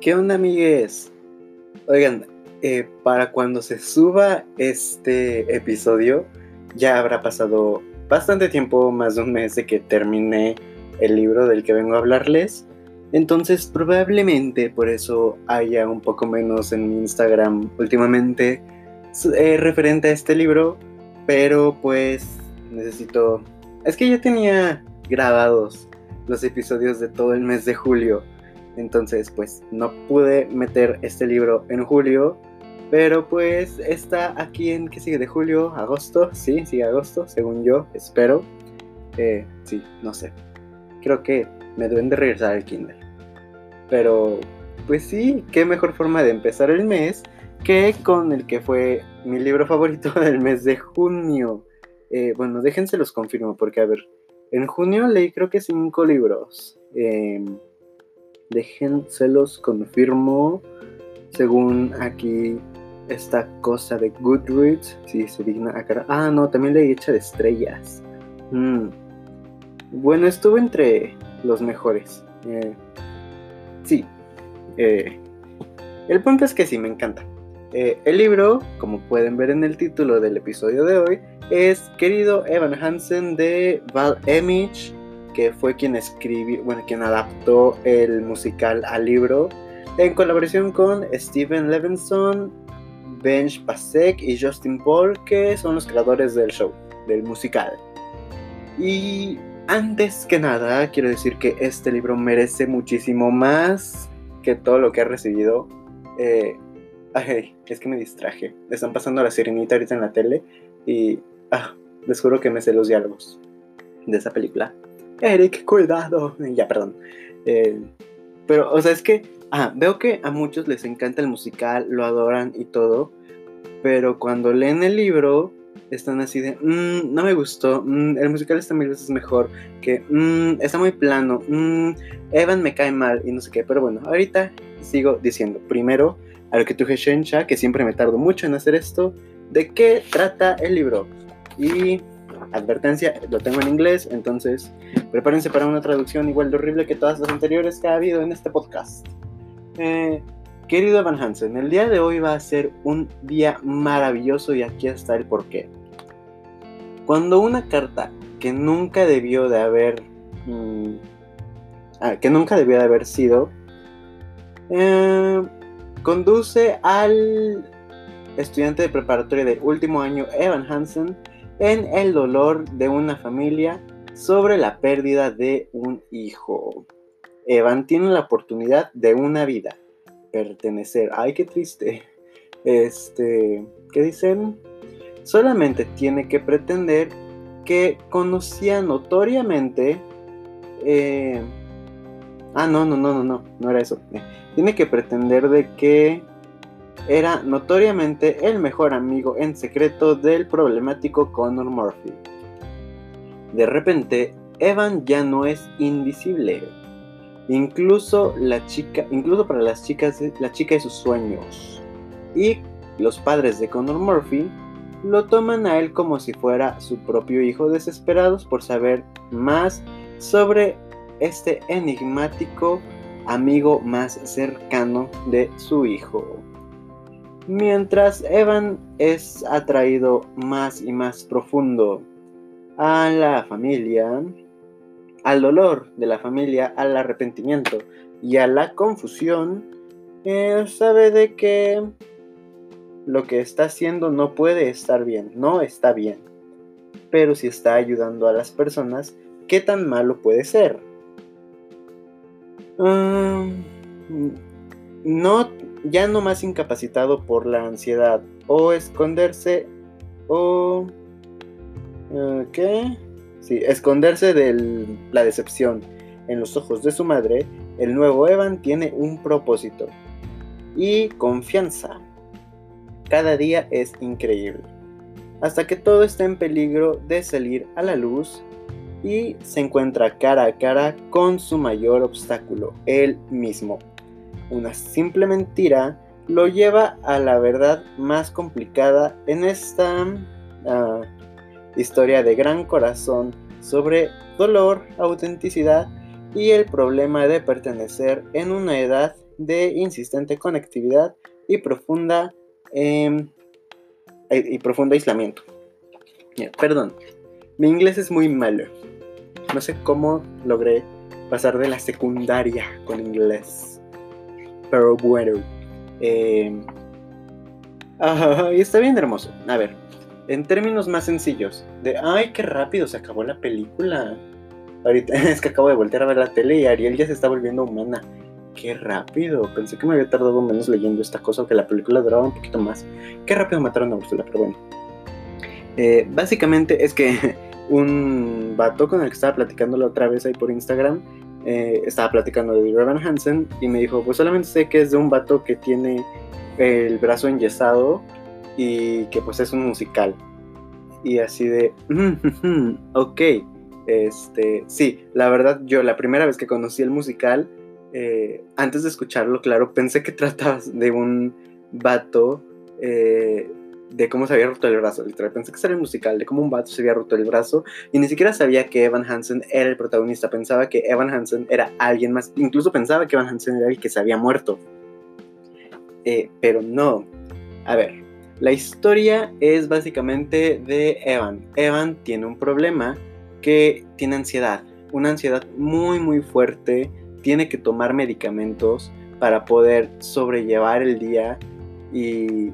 ¿Qué onda, amigues? Oigan, eh, para cuando se suba este episodio, ya habrá pasado bastante tiempo, más de un mes de que terminé el libro del que vengo a hablarles. Entonces, probablemente por eso haya un poco menos en mi Instagram últimamente eh, referente a este libro, pero pues necesito... Es que ya tenía grabados los episodios de todo el mes de julio. Entonces, pues no pude meter este libro en julio. Pero pues está aquí en, ¿qué sigue? De julio, agosto. Sí, sigue agosto, según yo, espero. Eh, sí, no sé. Creo que me deben de regresar al kinder. Pero, pues sí, qué mejor forma de empezar el mes que con el que fue mi libro favorito del mes de junio. Eh, bueno, déjense los confirmo, porque a ver, en junio leí creo que cinco libros. Eh, déjense los confirmo. Según aquí esta cosa de Goodreads, si se digna acá. Ah, no, también leí Hecha de Estrellas. Mm. Bueno, estuve entre los mejores. Eh, sí. Eh, el punto es que sí, me encanta. Eh, el libro, como pueden ver en el título del episodio de hoy, es Querido Evan Hansen de Val Emich, que fue quien escribió, bueno, quien adaptó el musical al libro, en colaboración con Steven Levinson, Benj Pasek y Justin Paul, que son los creadores del show, del musical. Y antes que nada, quiero decir que este libro merece muchísimo más que todo lo que ha recibido. Eh, ay, es que me distraje. Están pasando la sirenita ahorita en la tele y ah, les que me sé los diálogos de esa película. Eric, cuidado. Ya, perdón. Eh, pero, o sea, es que, ah, veo que a muchos les encanta el musical, lo adoran y todo, pero cuando leen el libro, están así de, mmm, no me gustó, mm, el musical está mil veces mejor, que mmm, está muy plano, mmm, Evan me cae mal y no sé qué, pero bueno, ahorita sigo diciendo, primero, a lo que tu Shensha, que siempre me tardo mucho en hacer esto, de qué trata el libro. Y advertencia, lo tengo en inglés, entonces prepárense para una traducción igual de horrible que todas las anteriores que ha habido en este podcast. Eh, querido Evan Hansen, el día de hoy va a ser un día maravilloso y aquí está el porqué. Cuando una carta que nunca debió de haber... Mm, ah, que nunca debió de haber sido... Eh, conduce al estudiante de preparatoria de último año Evan Hansen en el dolor de una familia sobre la pérdida de un hijo. Evan tiene la oportunidad de una vida, pertenecer. Ay, qué triste. Este, ¿qué dicen? Solamente tiene que pretender que conocía notoriamente. Eh, ah, no, no, no, no, no, no era eso. Tiene que pretender de que era notoriamente el mejor amigo en secreto del problemático Connor Murphy. De repente, Evan ya no es invisible. Incluso la chica, incluso para las chicas, la chica de sus sueños. Y los padres de Connor Murphy lo toman a él como si fuera su propio hijo, desesperados por saber más sobre este enigmático amigo más cercano de su hijo. Mientras Evan es atraído más y más profundo a la familia, al dolor de la familia, al arrepentimiento y a la confusión, él sabe de que lo que está haciendo no puede estar bien, no está bien. Pero si está ayudando a las personas, ¿qué tan malo puede ser? Ah, no, ya no más incapacitado por la ansiedad o esconderse o... Eh, ¿Qué? Sí, esconderse de la decepción en los ojos de su madre, el nuevo Evan tiene un propósito y confianza. Cada día es increíble. Hasta que todo está en peligro de salir a la luz y se encuentra cara a cara con su mayor obstáculo, él mismo una simple mentira lo lleva a la verdad más complicada en esta ah, historia de gran corazón sobre dolor, autenticidad y el problema de pertenecer en una edad de insistente conectividad y profunda em, y profundo aislamiento. Perdón, mi inglés es muy malo. No sé cómo logré pasar de la secundaria con inglés. Pero bueno. Eh, y está bien hermoso. A ver, en términos más sencillos. De, ay, qué rápido se acabó la película. Ahorita es que acabo de voltear a ver la tele y Ariel ya se está volviendo humana. Qué rápido. Pensé que me había tardado menos leyendo esta cosa, que la película duraba un poquito más. Qué rápido mataron a Úrsula, pero bueno. Eh, básicamente es que un vato con el que estaba platicando la otra vez ahí por Instagram, eh, estaba platicando de Revan Hansen y me dijo, pues solamente sé que es de un vato que tiene el brazo enyesado y que pues es un musical. Y así de, ok, este, sí, la verdad yo la primera vez que conocí el musical, eh, antes de escucharlo, claro, pensé que trataba de un vato eh, de cómo se había roto el brazo. Literal, pensé que era el musical, de cómo un vato se había roto el brazo. Y ni siquiera sabía que Evan Hansen era el protagonista. Pensaba que Evan Hansen era alguien más. Incluso pensaba que Evan Hansen era el que se había muerto. Eh, pero no. A ver, la historia es básicamente de Evan. Evan tiene un problema que tiene ansiedad. Una ansiedad muy, muy fuerte. Tiene que tomar medicamentos para poder sobrellevar el día. Y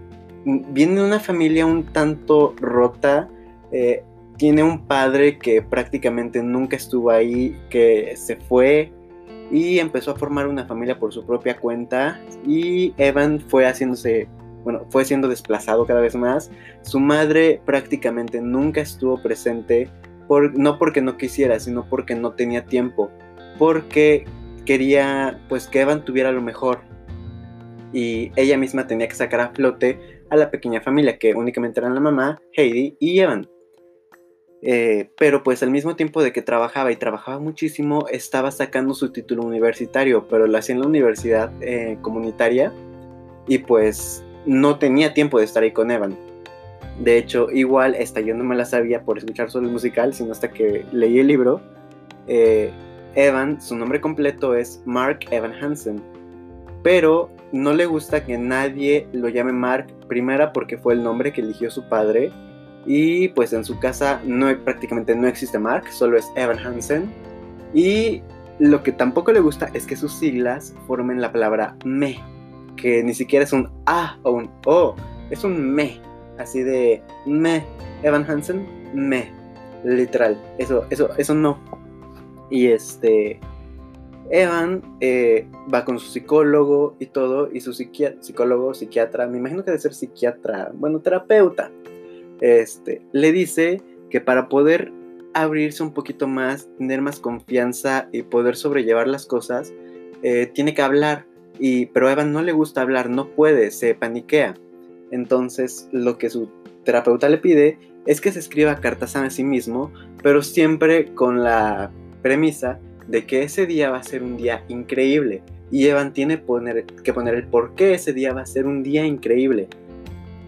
viene de una familia un tanto rota. Eh, tiene un padre que prácticamente nunca estuvo ahí, que se fue y empezó a formar una familia por su propia cuenta. Y Evan fue haciéndose, bueno, fue siendo desplazado cada vez más. Su madre prácticamente nunca estuvo presente, por, no porque no quisiera, sino porque no tenía tiempo. Porque quería, pues, que Evan tuviera lo mejor. Y ella misma tenía que sacar a flote a la pequeña familia, que únicamente eran la mamá, Heidi y Evan. Eh, pero pues al mismo tiempo de que trabajaba y trabajaba muchísimo, estaba sacando su título universitario, pero lo hacía en la universidad eh, comunitaria y pues no tenía tiempo de estar ahí con Evan. De hecho, igual esta yo no me la sabía por escuchar solo el musical, sino hasta que leí el libro. Eh, Evan, su nombre completo es Mark Evan Hansen, pero no le gusta que nadie lo llame Mark, primera porque fue el nombre que eligió su padre. Y pues en su casa no, prácticamente no existe Mark, solo es Evan Hansen. Y lo que tampoco le gusta es que sus siglas formen la palabra me, que ni siquiera es un A o un O, es un me, así de me, Evan Hansen, me, literal, eso, eso, eso no. Y este, Evan eh, va con su psicólogo y todo, y su psicólogo, psiquiatra, me imagino que debe ser psiquiatra, bueno, terapeuta, este, le dice que para poder abrirse un poquito más, tener más confianza y poder sobrellevar las cosas, eh, tiene que hablar. Y, pero a Evan no le gusta hablar, no puede, se paniquea. Entonces lo que su terapeuta le pide es que se escriba cartas a sí mismo, pero siempre con la premisa de que ese día va a ser un día increíble. Y Evan tiene que poner el por qué ese día va a ser un día increíble.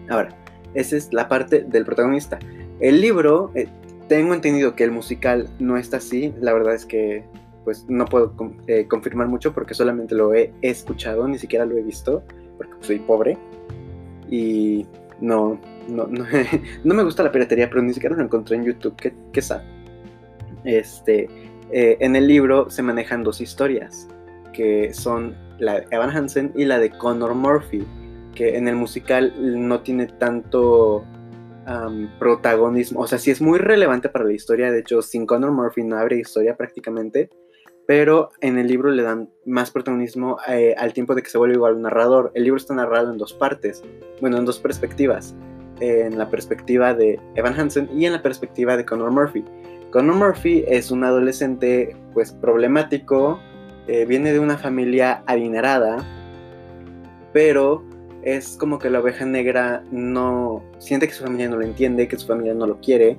Ahora, esa es la parte del protagonista. El libro, eh, tengo entendido que el musical no está así. La verdad es que pues no puedo eh, confirmar mucho porque solamente lo he escuchado, ni siquiera lo he visto, porque soy pobre. Y no, no, no, me gusta la piratería, pero ni siquiera lo encontré en YouTube. ¿Qué, qué sabe? Este, eh, en el libro se manejan dos historias, que son la de Evan Hansen y la de Connor Murphy, que en el musical no tiene tanto protagonismo, o sea, sí es muy relevante para la historia, de hecho, sin Connor Murphy no habría historia prácticamente, pero en el libro le dan más protagonismo eh, al tiempo de que se vuelve igual narrador. El libro está narrado en dos partes, bueno, en dos perspectivas, en la perspectiva de Evan Hansen y en la perspectiva de Connor Murphy. Connor Murphy es un adolescente pues problemático, eh, viene de una familia adinerada, pero es como que la oveja negra no siente que su familia no lo entiende, que su familia no lo quiere,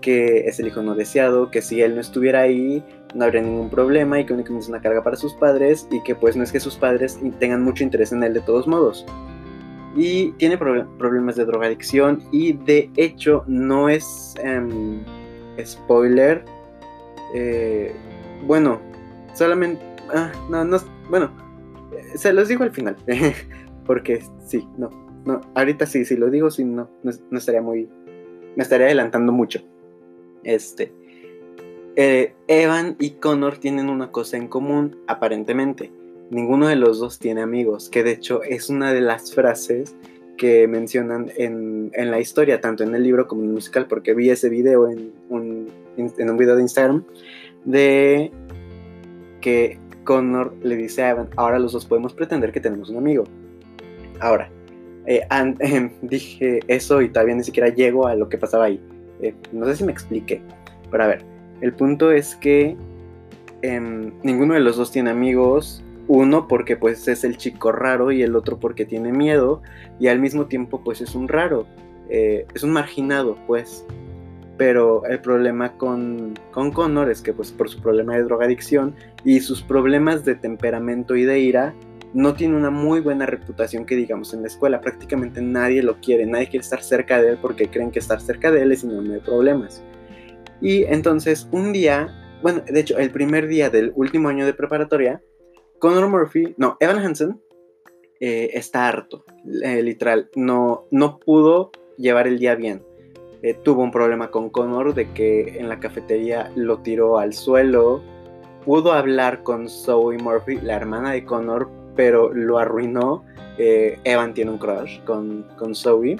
que es el hijo no deseado, que si él no estuviera ahí no habría ningún problema y que únicamente es una carga para sus padres y que pues no es que sus padres tengan mucho interés en él de todos modos. Y tiene problemas de drogadicción y de hecho no es... Em, spoiler. Eh, bueno, solamente. Ah, no, no. Bueno, se los digo al final, porque sí, no, no, ahorita sí, si lo digo, sí, no, no, estaría muy, me estaría adelantando mucho. Este, eh, Evan y Connor tienen una cosa en común, aparentemente. Ninguno de los dos tiene amigos, que de hecho es una de las frases que mencionan en, en, la historia, tanto en el libro como en el musical, porque vi ese video en un, en un video de Instagram, de que Connor le dice a Evan, ahora los dos podemos pretender que tenemos un amigo. Ahora, eh, em, dije eso y todavía ni siquiera llego a lo que pasaba ahí. Eh, no sé si me expliqué, pero a ver, el punto es que em, ninguno de los dos tiene amigos, uno porque pues es el chico raro y el otro porque tiene miedo y al mismo tiempo pues es un raro, eh, es un marginado pues. Pero el problema con, con Connor es que pues por su problema de drogadicción y sus problemas de temperamento y de ira, no tiene una muy buena reputación que digamos en la escuela. Prácticamente nadie lo quiere, nadie quiere estar cerca de él porque creen que estar cerca de él es sinónimo de problemas. Y entonces un día, bueno, de hecho el primer día del último año de preparatoria, Connor Murphy, no, Evan Hansen eh, está harto, eh, literal, no, no pudo llevar el día bien. Eh, tuvo un problema con Connor de que en la cafetería lo tiró al suelo. Pudo hablar con Zoe Murphy, la hermana de Connor, pero lo arruinó. Evan tiene un crush con, con Zoe.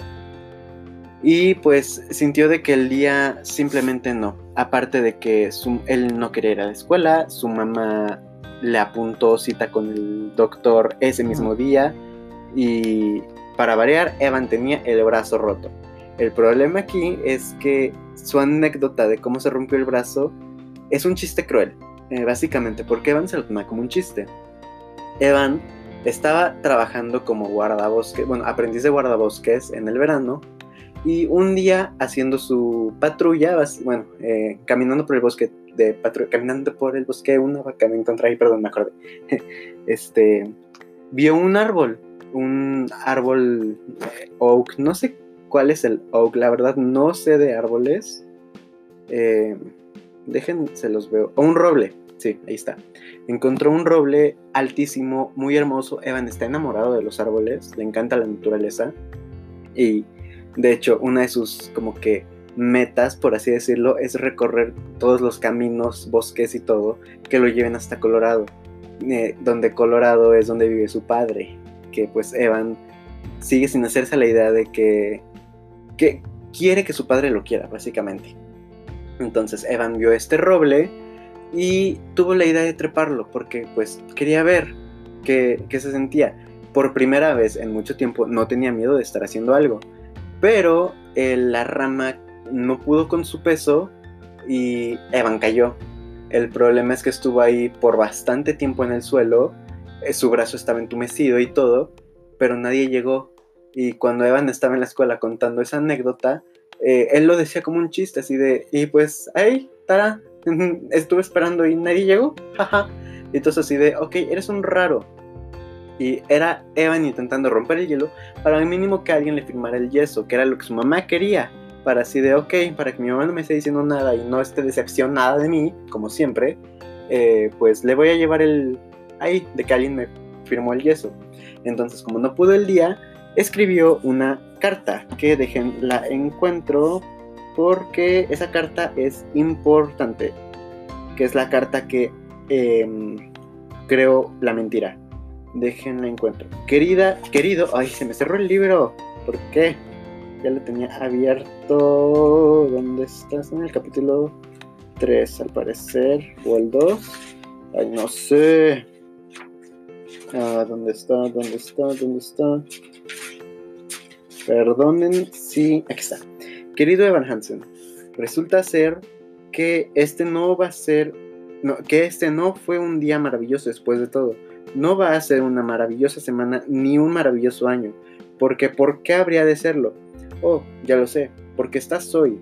Y pues sintió de que el día simplemente no. Aparte de que él no quería ir a la escuela, su mamá le apuntó cita con el doctor ese mismo día y para variar, Evan tenía el brazo roto. El problema aquí es que su anécdota de cómo se rompió el brazo es un chiste cruel, eh, básicamente, porque Evan se lo toma como un chiste. Evan estaba trabajando como guardabosques, bueno, aprendiz de guardabosques en el verano, y un día haciendo su patrulla, bueno, eh, caminando por el bosque de caminando por el bosque, una vaca me encontré ahí, perdón, me acordé. este, vio un árbol, un árbol eh, oak, no sé cuál es el oak, la verdad no sé de árboles. Eh, dejen, se los veo. O un roble, sí, ahí está. Encontró un roble altísimo, muy hermoso. Evan está enamorado de los árboles, le encanta la naturaleza. Y de hecho, una de sus como que metas, por así decirlo, es recorrer todos los caminos, bosques y todo que lo lleven hasta Colorado, eh, donde Colorado es donde vive su padre, que pues Evan sigue sin hacerse la idea de que, que quiere que su padre lo quiera, básicamente. Entonces Evan vio este roble y tuvo la idea de treparlo porque pues quería ver qué, qué se sentía. Por primera vez en mucho tiempo no tenía miedo de estar haciendo algo, pero la rama no pudo con su peso y Evan cayó. El problema es que estuvo ahí por bastante tiempo en el suelo, eh, su brazo estaba entumecido y todo, pero nadie llegó. Y cuando Evan estaba en la escuela contando esa anécdota, eh, él lo decía como un chiste, así de, y pues, ay, Tara, estuve esperando y nadie llegó, jaja. Y entonces así de, ok, eres un raro. Y era Evan intentando romper el hielo para al mínimo que alguien le firmara el yeso, que era lo que su mamá quería para así de, ok, para que mi mamá no me esté diciendo nada y no esté decepcionada de mí, como siempre, eh, pues le voy a llevar el ahí de que alguien me firmó el yeso. Entonces, como no pudo el día, escribió una carta que dejen la encuentro porque esa carta es importante, que es la carta que em, creo la mentira. Dejen la encuentro. Querida, querido, ay, se me cerró el libro. ¿Por qué? Ya lo tenía abierto. ¿Dónde estás? En el capítulo 3, al parecer. O el 2. Ay, no sé. Ah, ¿dónde está? ¿Dónde está? ¿Dónde está? Perdonen, sí, aquí está. Querido Evan Hansen, resulta ser que este no va a ser, no, que este no fue un día maravilloso después de todo. No va a ser una maravillosa semana ni un maravilloso año. Porque ¿por qué habría de serlo? Oh, ya lo sé, porque está Zoe.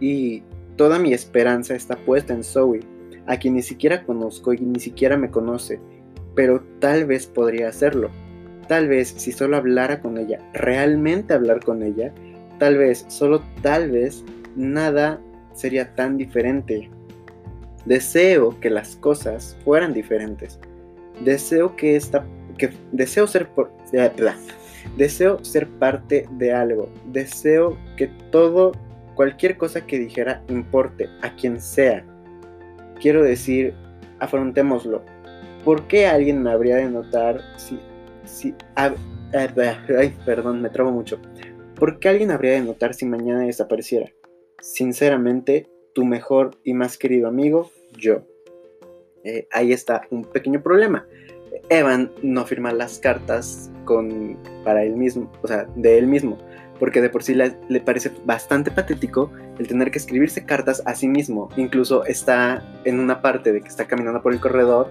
Y toda mi esperanza está puesta en Zoe, a quien ni siquiera conozco y ni siquiera me conoce, pero tal vez podría hacerlo. Tal vez si solo hablara con ella, realmente hablar con ella, tal vez, solo tal vez, nada sería tan diferente. Deseo que las cosas fueran diferentes. Deseo que esta, que deseo ser por, eh, deseo ser parte de algo. Deseo que todo, cualquier cosa que dijera importe a quien sea. Quiero decir, afrontémoslo. ¿Por qué alguien me habría de notar si, si, ay, perdón, me trabo mucho. ¿Por qué alguien habría de notar si mañana desapareciera? Sinceramente, tu mejor y más querido amigo, yo. Eh, ahí está un pequeño problema. Evan no firma las cartas con, para él mismo, o sea, de él mismo, porque de por sí le, le, parece bastante patético el tener que escribirse cartas a sí mismo. Incluso está en una parte de que está caminando por el corredor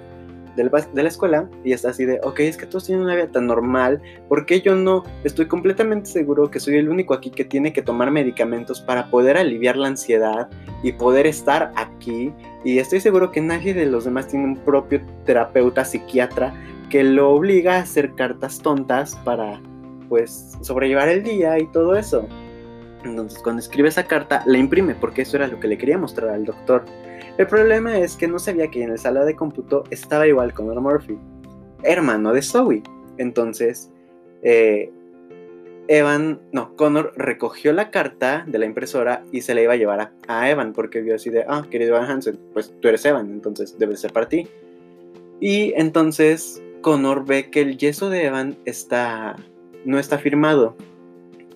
de la escuela y está así de, ok, es que todos tienen una vida tan normal, ¿por qué yo no? Estoy completamente seguro que soy el único aquí que tiene que tomar medicamentos para poder aliviar la ansiedad y poder estar aquí. Y estoy seguro que nadie de los demás tiene un propio terapeuta psiquiatra que lo obliga a hacer cartas tontas para, pues, sobrellevar el día y todo eso. Entonces, cuando escribe esa carta, la imprime, porque eso era lo que le quería mostrar al doctor. El problema es que no sabía que en la sala de cómputo estaba igual Connor Murphy, hermano de Zoe. Entonces, eh, Evan, no, Connor recogió la carta de la impresora y se la iba a llevar a, Evan porque vio así de, ah, querido Evan Hansen, pues tú eres Evan, entonces debe ser para ti. Y entonces Connor ve que el yeso de Evan está, no está firmado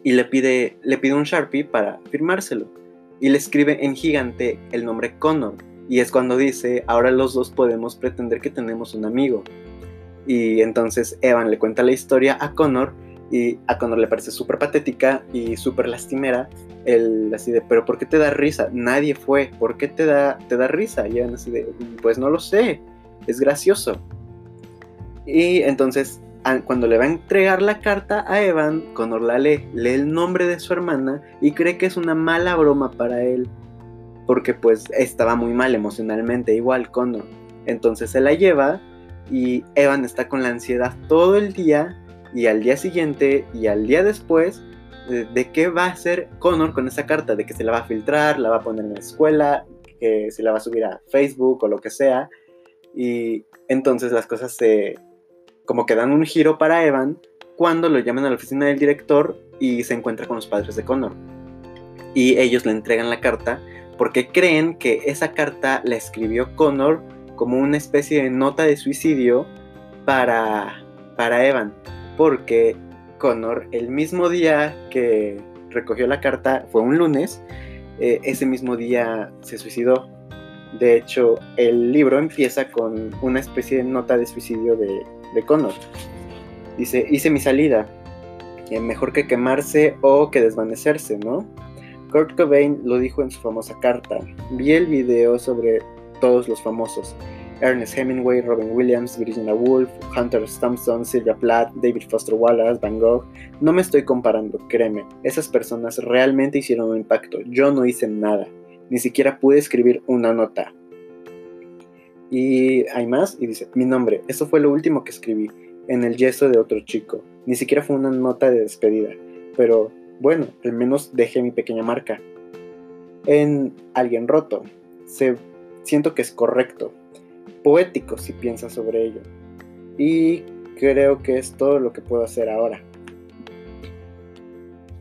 y le pide, le pide un Sharpie para firmárselo y le escribe en gigante el nombre Connor y es cuando dice, ahora los dos podemos pretender que tenemos un amigo. Y entonces Evan le cuenta la historia a Connor y a Connor le parece súper patética y súper lastimera. El así de, pero ¿por qué te da risa? Nadie fue, ¿por qué te da, te da risa? Y Evan así de, pues no lo sé, es gracioso. Y entonces cuando le va a entregar la carta a Evan, Connor la lee, lee el nombre de su hermana y cree que es una mala broma para él porque pues estaba muy mal emocionalmente, igual Connor. Entonces se la lleva y Evan está con la ansiedad todo el día y al día siguiente y al día después de, qué va a hacer Connor con esa carta, de que se la va a filtrar, la va a poner en la escuela, que se la va a subir a Facebook o lo que sea. Y entonces las cosas se como que dan un giro para Evan cuando lo llaman a la oficina del director y se encuentra con los padres de Connor. Y ellos le entregan la carta porque creen que esa carta la escribió Connor como una especie de nota de suicidio para, para Evan, porque Connor el mismo día que recogió la carta, fue un lunes, eh, ese mismo día se suicidó. De hecho, el libro empieza con una especie de nota de suicidio de, Connor. Dice, hice mi salida, eh, mejor que quemarse o que desvanecerse, ¿no? Kurt Cobain lo dijo en su famosa carta. Vi el video sobre todos los famosos. Ernest Hemingway, Robin Williams, Virginia Woolf, Hunter Thompson, Sylvia Plath, David Foster Wallace, Van Gogh. No me estoy comparando, créeme. Esas personas realmente hicieron un impacto. Yo no hice nada. Ni siquiera pude escribir una nota. Y hay más, y dice, mi nombre, eso fue lo último que escribí, en el yeso de otro chico. Ni siquiera fue una nota de despedida, pero bueno, al menos dejé mi pequeña marca. En Alguien Roto, se, siento que es correcto, poético si piensas sobre ello. Y creo que es todo lo que puedo hacer ahora.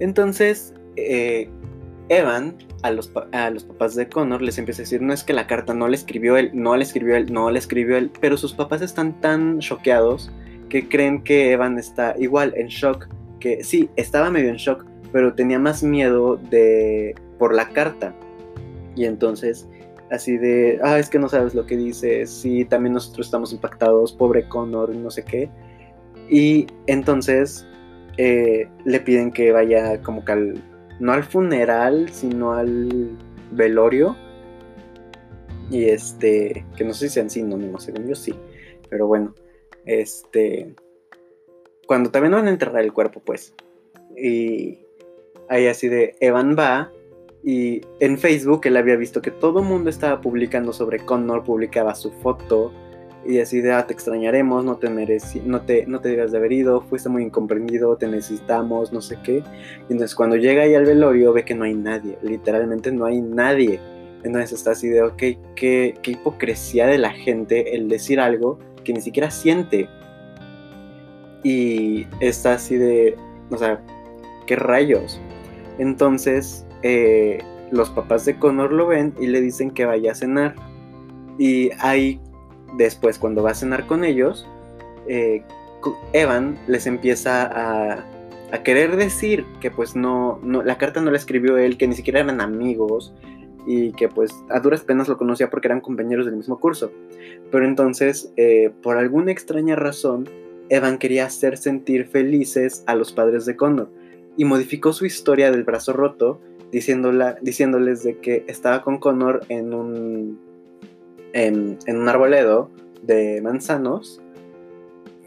Entonces, eh, Evan a los, a los, papás de Connor les empieza a decir, no es que la carta no le escribió él, no le escribió él, no le escribió él, pero sus papás están tan choqueados que creen que Evan está igual en shock, que sí, estaba medio en shock, pero tenía más miedo de por la carta. Y entonces, así de, ah, es que no sabes lo que dices, sí, también nosotros estamos impactados, pobre Connor, no sé qué. Y entonces eh, le piden que vaya como que al, no al funeral, sino al velorio. Y este, que no sé si sean sinónimos, según yo sí, pero bueno, este, cuando también van a enterrar el cuerpo, pues. Y ahí así de Evan va y en Facebook él había visto que todo el mundo estaba publicando sobre Connor, publicaba su foto y así de, ah, te extrañaremos, no te merecí, no te, no te debías de haber ido, fuiste muy incomprendido, te necesitamos, no sé qué. Y entonces cuando llega ahí al velorio ve que no hay nadie, literalmente no hay nadie. Entonces está así de, ok, qué, qué hipocresía de la gente el decir algo que ni siquiera siente. Y está así de, o sea, ¿qué rayos? Entonces, eh, los papás de Connor lo ven y le dicen que vaya a cenar. Y ahí, después, cuando va a cenar con ellos, eh, Evan les empieza a, querer decir que pues no, no, la carta no la escribió él, que ni siquiera eran amigos y que pues a duras penas lo conocía porque eran compañeros del mismo curso. Pero entonces, eh, por alguna extraña razón, Evan quería hacer sentir felices a los padres de Connor y modificó su historia del brazo roto diciéndoles de que estaba con Connor en un, en, un arboledo de manzanos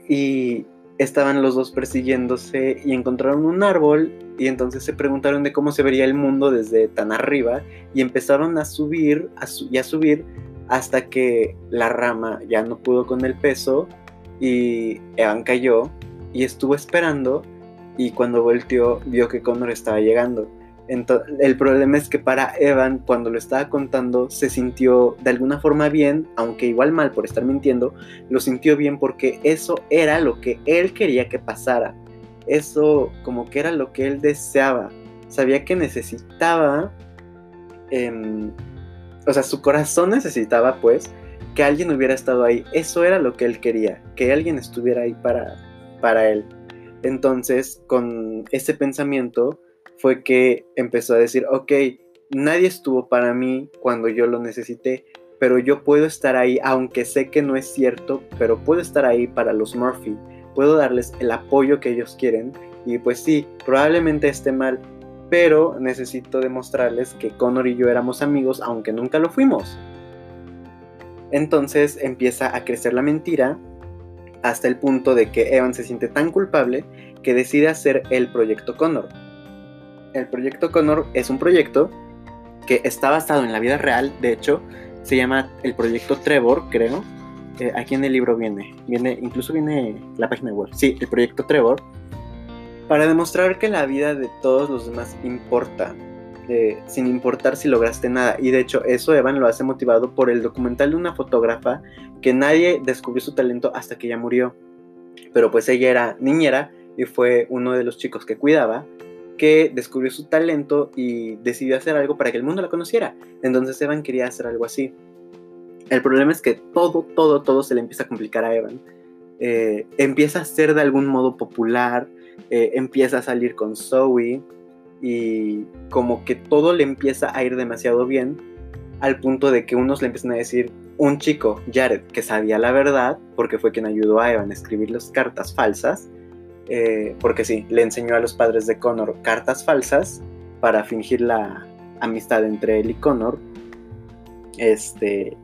y estaban los dos persiguiéndose y encontraron un árbol y entonces se preguntaron de cómo se vería el mundo desde tan arriba y empezaron a subir y a subir hasta que la rama ya no pudo con el peso y Evan cayó y estuvo esperando y cuando volteó vio que Connor estaba llegando el problema es que para Evan, cuando lo estaba contando, se sintió de alguna forma bien, aunque igual mal por estar mintiendo, lo sintió bien porque eso era lo que él quería que pasara. Eso como que era lo que él deseaba. Sabía que necesitaba, em, o sea, su corazón necesitaba pues que alguien hubiera estado ahí. Eso era lo que él quería, que alguien estuviera ahí para, para él. Entonces, con ese pensamiento, fue que empezó a decir, ok, nadie estuvo para mí cuando yo lo necesité, pero yo puedo estar ahí, aunque sé que no es cierto, pero puedo estar ahí para los Murphy, puedo darles el apoyo que ellos quieren, y pues sí, probablemente esté mal, pero necesito demostrarles que Connor y yo éramos amigos, aunque nunca lo fuimos. Entonces empieza a crecer la mentira hasta el punto de que Evan se siente tan culpable que decide hacer el proyecto Connor el proyecto Connor es un proyecto que está basado en la vida real, de hecho, se llama el proyecto Trevor, creo. Eh, aquí en el libro viene, viene, incluso viene la página web. Sí, el proyecto Trevor, para demostrar que la vida de todos los demás importa, sin importar si lograste nada. Y de hecho, eso Evan lo hace motivado por el documental de una fotógrafa que nadie descubrió su talento hasta que ella murió. Pero pues ella era niñera y fue uno de los chicos que cuidaba que descubrió su talento y decidió hacer algo para que el mundo la conociera. Entonces Evan quería hacer algo así. El problema es que todo, todo, todo se le empieza a complicar a Evan. Eh, empieza a ser de algún modo popular, eh, empieza a salir con Zoe y como que todo le empieza a ir demasiado bien al punto de que unos le empiezan a decir, un chico, Jared, que sabía la verdad, porque fue quien ayudó a Evan a escribir las cartas falsas, eh, porque sí, le enseñó a los padres de Connor cartas falsas para fingir la amistad entre él y Connor. Este,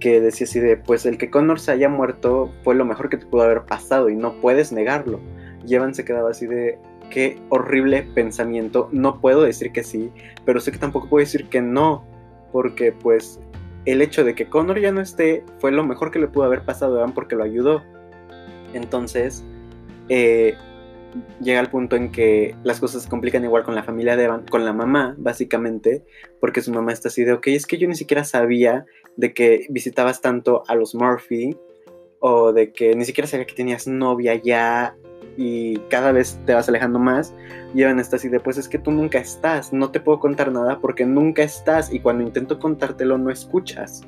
que decía así de, pues el que Connor se haya muerto fue lo mejor que te pudo haber pasado y no puedes negarlo. Y Evan se quedaba así de, qué horrible pensamiento, no puedo decir que sí, pero sé que tampoco puedo decir que no, porque pues el hecho de que Connor ya no esté fue lo mejor que le pudo haber pasado a Evan porque lo ayudó. Entonces, eh, llega al punto en que las cosas se complican igual con la familia de Evan, con la mamá, básicamente, porque su mamá está así de, ok, es que yo ni siquiera sabía de que visitabas tanto a los Murphy, o de que ni siquiera sabía que tenías novia ya, y cada vez te vas alejando más, y Evan está así de, pues es que tú nunca estás, no te puedo contar nada porque nunca estás, y cuando intento contártelo no escuchas.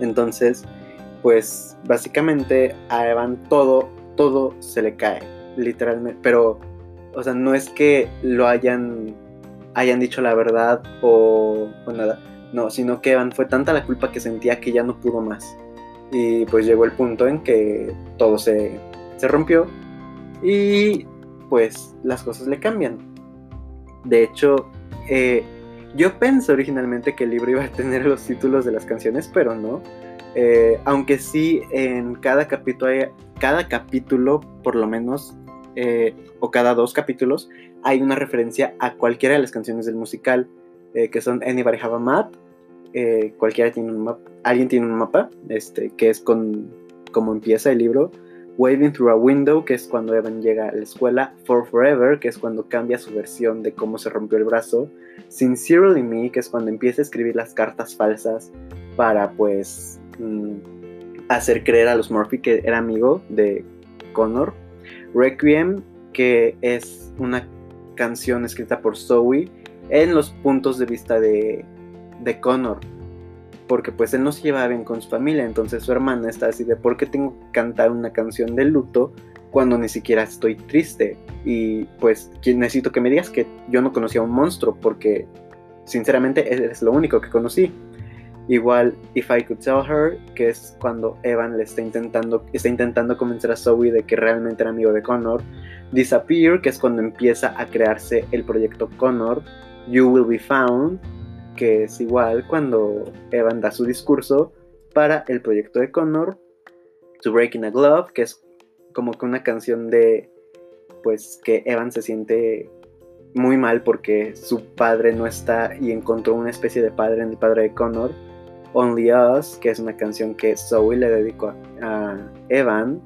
Entonces, pues básicamente a Evan todo todo se le cae, literalmente. Pero, o sea, no es que lo hayan, hayan dicho la verdad o, nada, no, sino que fue tanta la culpa que sentía que ya no pudo más. Y pues llegó el punto en que todo se, se rompió y pues las cosas le cambian. De hecho, eh, yo pensé originalmente que el libro iba a tener los títulos de las canciones, pero no. Eh, aunque sí, en cada capítulo, cada capítulo, por lo menos, eh, o cada dos capítulos, hay una referencia a cualquiera de las canciones del musical, que son Anybody Have Map, cualquiera tiene un mapa, alguien tiene un mapa, este, que es con como empieza el libro, Waving Through a Window, que es cuando Evan llega a la escuela, For Forever, que es cuando cambia su versión de cómo se rompió el brazo, Sincerely Me, que es cuando empieza a escribir las cartas falsas para pues Mm, hacer creer a los Murphy que era amigo de Connor. Requiem, que es una canción escrita por Zoe en los puntos de vista de, de Connor. Porque pues él no se llevaba bien con su familia, entonces su hermana está así de ¿por qué tengo que cantar una canción de luto cuando ni siquiera estoy triste? Y pues necesito que me digas que yo no conocía a un monstruo porque sinceramente es lo único que conocí. Igual If I Could Tell Her, que es cuando Evan le está intentando, está intentando convencer a Zoe de que realmente era amigo de Connor. Disappear, que es cuando empieza a crearse el proyecto Connor. You Will Be Found, que es igual cuando Evan da su discurso para el proyecto de Connor. To Breaking a Glove, que es como que una canción de pues que Evan se siente muy mal porque su padre no está y encontró una especie de padre en el padre de Connor. Only Us, que es una canción que Zoe le dedicó a, Evan,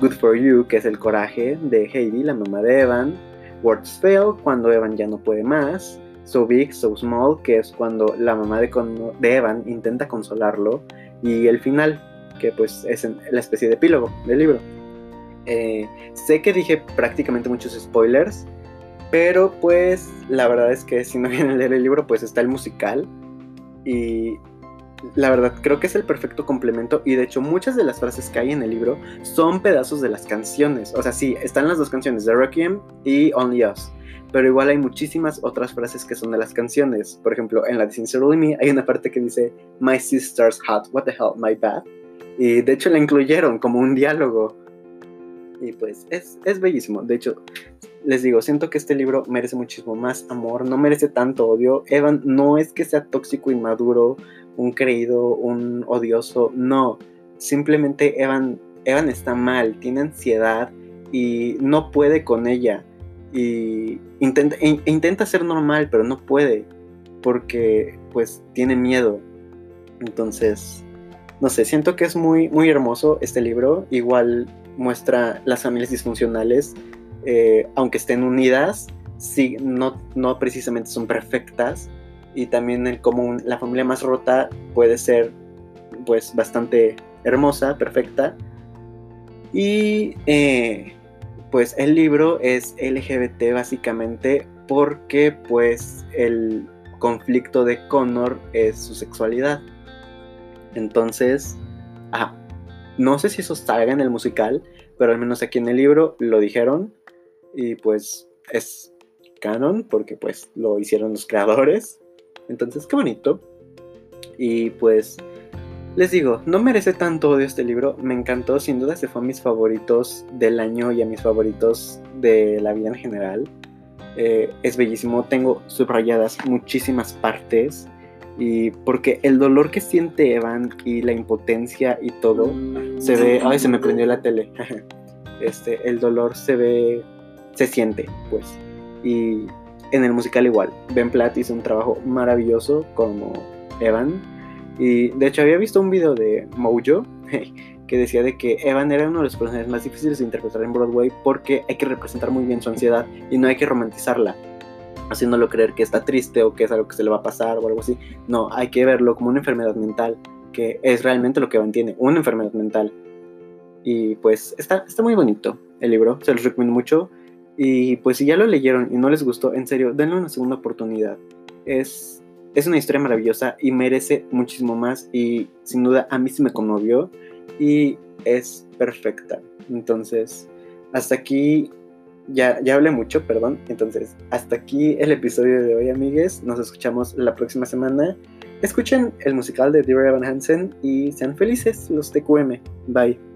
Good for You, que es el coraje de Heidi, la mamá de Evan, Words Fail, cuando Evan ya no puede más, So Big, So Small, que es cuando la mamá de, Evan intenta consolarlo, y el final, que pues es la especie de epílogo del libro. Eh, sé que dije prácticamente muchos spoilers, pero pues la verdad es que si no vienen a leer el libro, pues está el musical. Y la verdad creo que es el perfecto complemento y de hecho muchas de las frases que hay en el libro son pedazos de las canciones. O sea, sí, están las dos canciones, The Requiem y Only Us. Pero igual hay muchísimas otras frases que son de las canciones. Por ejemplo, en la de Sincerely Me hay una parte que dice My sister's hot, what the hell, my bad. Y de hecho la incluyeron como un diálogo. Y pues es, es bellísimo. De hecho, les digo, siento que este libro merece muchísimo más amor, no merece tanto odio. Evan no es que sea tóxico, inmaduro, un creído, un odioso, no. Simplemente Evan, Evan está mal, tiene ansiedad y no puede con ella. Y intenta, intenta ser normal, pero no puede porque pues tiene miedo. Entonces, no sé, siento que es muy, muy hermoso este libro. Igual muestra las familias disfuncionales eh, aunque estén unidas, sí, no, no precisamente son perfectas. Y también el cómo la familia más rota puede ser pues bastante hermosa, perfecta. Y eh, pues el libro es LGBT básicamente porque pues el conflicto de Connor es su sexualidad. Entonces, ah, no sé si eso salga en el musical, pero al menos aquí en el libro lo dijeron y pues es canon porque pues lo hicieron los creadores. Entonces, qué bonito. Y pues les digo, no merece tanto odio este libro, me encantó, sin duda se fue a mis favoritos del año y a mis favoritos de la vida en general. Eh, es bellísimo, tengo subrayadas muchísimas partes y porque el dolor que siente Evan y la impotencia y todo se ve, ay se me prendió la tele, este, el dolor se ve se siente, pues. Y en el musical igual. Ben Platt hizo un trabajo maravilloso como Evan. Y de hecho había visto un video de Mojo que decía de que Evan era uno de los personajes más difíciles de interpretar en Broadway porque hay que representar muy bien su ansiedad y no hay que romantizarla, haciéndolo creer que está triste o que es algo que se le va a pasar o algo así. No, hay que verlo como una enfermedad mental, que es realmente lo que Evan tiene, una enfermedad mental. Y pues está, está muy bonito el libro, se los recomiendo mucho. Y pues si ya lo leyeron y no les gustó, en serio, denle una segunda oportunidad. Es, es una historia maravillosa y merece muchísimo más y sin duda a mí sí me conmovió y es perfecta. Entonces, hasta aquí, ya, ya hablé mucho, perdón. Entonces, hasta aquí el episodio de hoy, amigues. Nos escuchamos la próxima semana. Escuchen el musical de Dear Evan Hansen y sean felices los TQM. Bye.